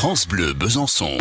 France Bleu Besançon.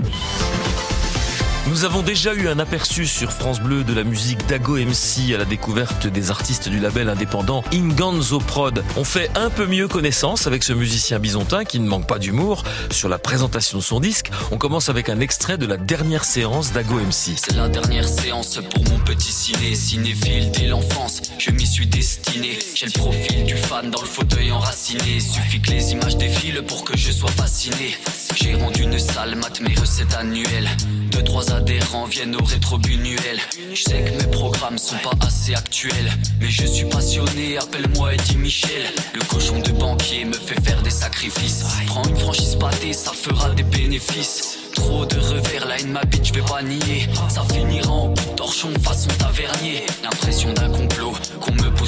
Nous avons déjà eu un aperçu sur France Bleu de la musique d'Ago MC à la découverte des artistes du label indépendant Inganzo Prod. On fait un peu mieux connaissance avec ce musicien bisontin qui ne manque pas d'humour sur la présentation de son disque. On commence avec un extrait de la dernière séance d'Ago MC. C'est la dernière séance pour mon petit ciné, cinéphile dès l'enfance. Je m'y suis destiné. J'ai le profil du fan dans le fauteuil enraciné. Suffit que les images défilent pour que je sois fasciné. J'ai rendu une salle mat mes recettes annuelles. Deux, trois adhérents viennent au rétro bunuel. Je sais que mes programmes sont pas assez actuels. Mais je suis passionné, appelle-moi Eddie Michel. Le cochon de banquier me fait faire des sacrifices. Prends une franchise pâtée, ça fera des bénéfices. Trop de revers, la haine m'habite, je vais pas nier. Ça finira en coup de torchon façon tavernier. L'impression d'un complot,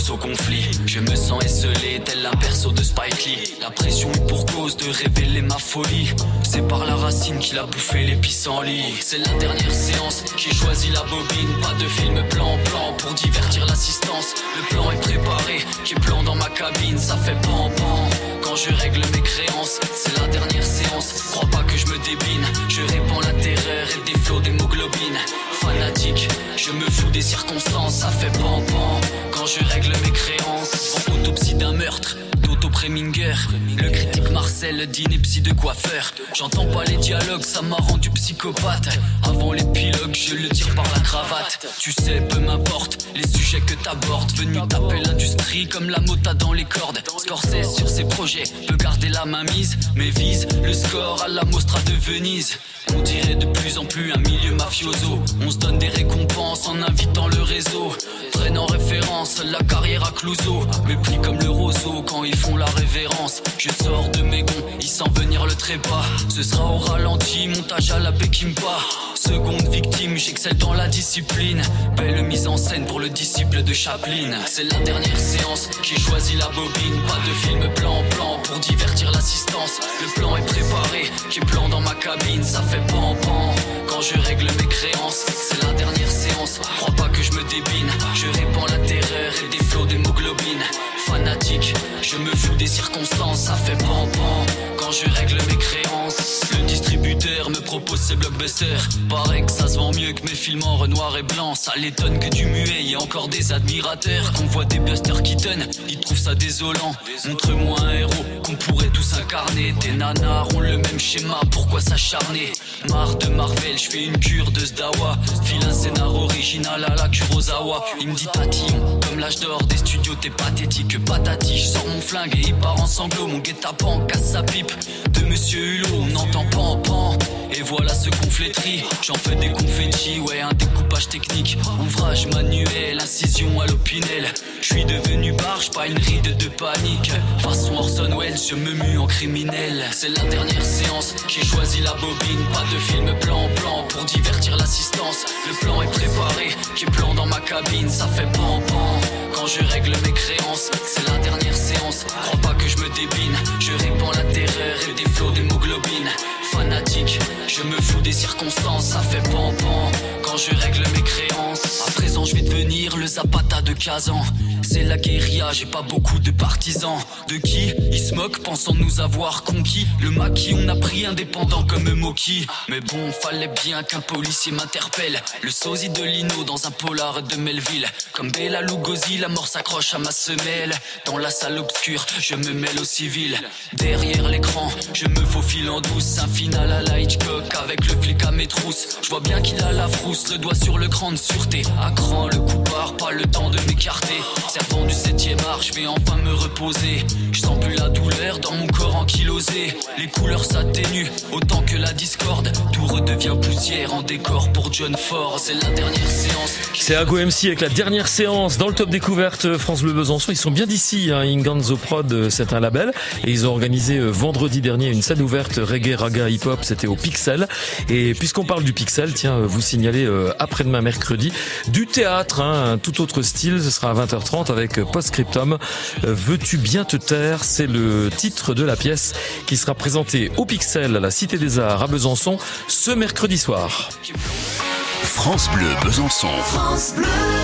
au conflit. Je me sens esselé, tel un perso de Spike Lee. La pression est pour cause de révéler ma folie. C'est par la racine qu'il a bouffé les pissenlits. C'est la dernière séance, j'ai choisi la bobine. Pas de film plan-plan pour divertir l'assistance. Le plan est préparé, j'ai plan dans ma cabine. Ça fait pan-pan quand je règle mes créances. C'est la dernière séance, crois pas que je me débine. Je répands la terreur et des flots d'hémoglobine. Fanatique, je me fous des circonstances. Ça fait pan-pan je règle mes créances. En autopsie d'un meurtre. d'Otto Preminger, le critique Marcel d'ineptie de coiffeur. J'entends pas les dialogues, ça m'a rendu psychopathe. Avant l'épilogue, je le tire par la cravate. Tu sais, peu m'importe les sujets que t'abordes. Venu taper l'industrie comme la mota dans les cordes. Scorsese sur ses projets peut garder la main mise, mais vise le score à la Mostra de Venise. On dirait de plus en plus un milieu mafioso. On se donne des récompenses en invitant le réseau. Prennent en référence la carrière à Clouseau. Me plie comme le roseau quand ils font la révérence. Je sors de mes gonds, ils sentent venir le trépas. Ce sera au ralenti, montage à la Pekimpa. Seconde victime, j'excelle dans la discipline. Belle mise en scène pour le disciple de Chaplin. C'est la dernière séance, j'ai choisi la bobine. Pas de film plan-plan pour divertir l'assistance. Le plan est préparé, j'ai plan dans ma cabine. Ça fait pan-pan je règle mes créances. C'est la dernière séance, crois pas que je me débine. Je répands la terreur et des flots d'hémoglobine. Fanatique, je me fous des circonstances. Ça fait pan-pan je règle mes créances. Le distributeur me propose ses blockbusters. Paraît que ça se vend mieux que mes films en renoir et blanc. Ça l'étonne que du muet y ait encore des admirateurs. Qu'on voit des Buster Keaton, ils trouvent ça désolant. Montre-moi un héros qu'on pourrait tous incarner. Des nanars ont le même schéma, pourquoi s'acharner? Marre de Marvel, je fais une cure de Sdawa. File un scénar original à la Kurosawa. Il me dit tatillon, comme l'âge des studios, t'es pathétique. Patati, je sors mon flingue et il part en sanglots. Mon guet-apens casse sa pipe de Monsieur Hulot. On entend pan pan. Et voilà ce qu'on flétrit. J'en fais des confettis, ouais, un découpage technique. Ouvrage manuel, incision à l'opinel. Je suis devenu barge, pas une ride de panique. Façon Orson Welles, je me mue en criminel. C'est la dernière séance, j'ai choisi la bobine. Pas de film plan-plan pour divertir l'assistance. Le plan est préparé, j'ai plan dans ma cabine. Ça fait quand je règle mes créances. C'est la dernière séance, crois pas que je me débine. Je répands la terreur et des flots d'hémoglobine. Fanatique, je me fous des circonstances. Ça fait pan-pan quand je règle mes créances. À présent, je vais devenir le Zapata de Kazan. C'est la guérilla, j'ai pas beaucoup de partisans. De qui Ils se moquent, pensant nous avoir conquis. Le maquis, on a pris indépendant comme Moki. Mais bon, fallait bien qu'un policier m'interpelle. Le sosie de Lino dans un polar de Melville. Comme Bella Lugosi, la mort s'accroche à ma semelle. Dans la salle obscure, je me mêle au civil. Derrière l'écran, je me faufile en douce. Un final à la Hitchcock avec le flic à mes trousses. Je vois bien qu'il a la frousse, le doigt sur le cran de sûreté. À cran, le coup pas le temps enfin me reposer. Je sens plus la douleur dans mon corps C'est la dernière MC avec la dernière séance dans le top découverte France Bleu Besançon. Ils sont bien d'ici, hein. Inganzo Prod, c'est un label. Et ils ont organisé euh, vendredi dernier une scène ouverte reggae, raga, hip-hop. C'était au Pixel. Et puisqu'on parle du Pixel, tiens, euh, vous signalez euh, après-demain mercredi du théâtre, hein, un tout autre style. Ce sera à 20h30 avec Postscriptum. Veux-tu bien te taire? C'est le titre de la pièce qui sera présentée au Pixel à la Cité des Arts à Besançon ce mercredi soir. France Bleu Besançon. France Bleu.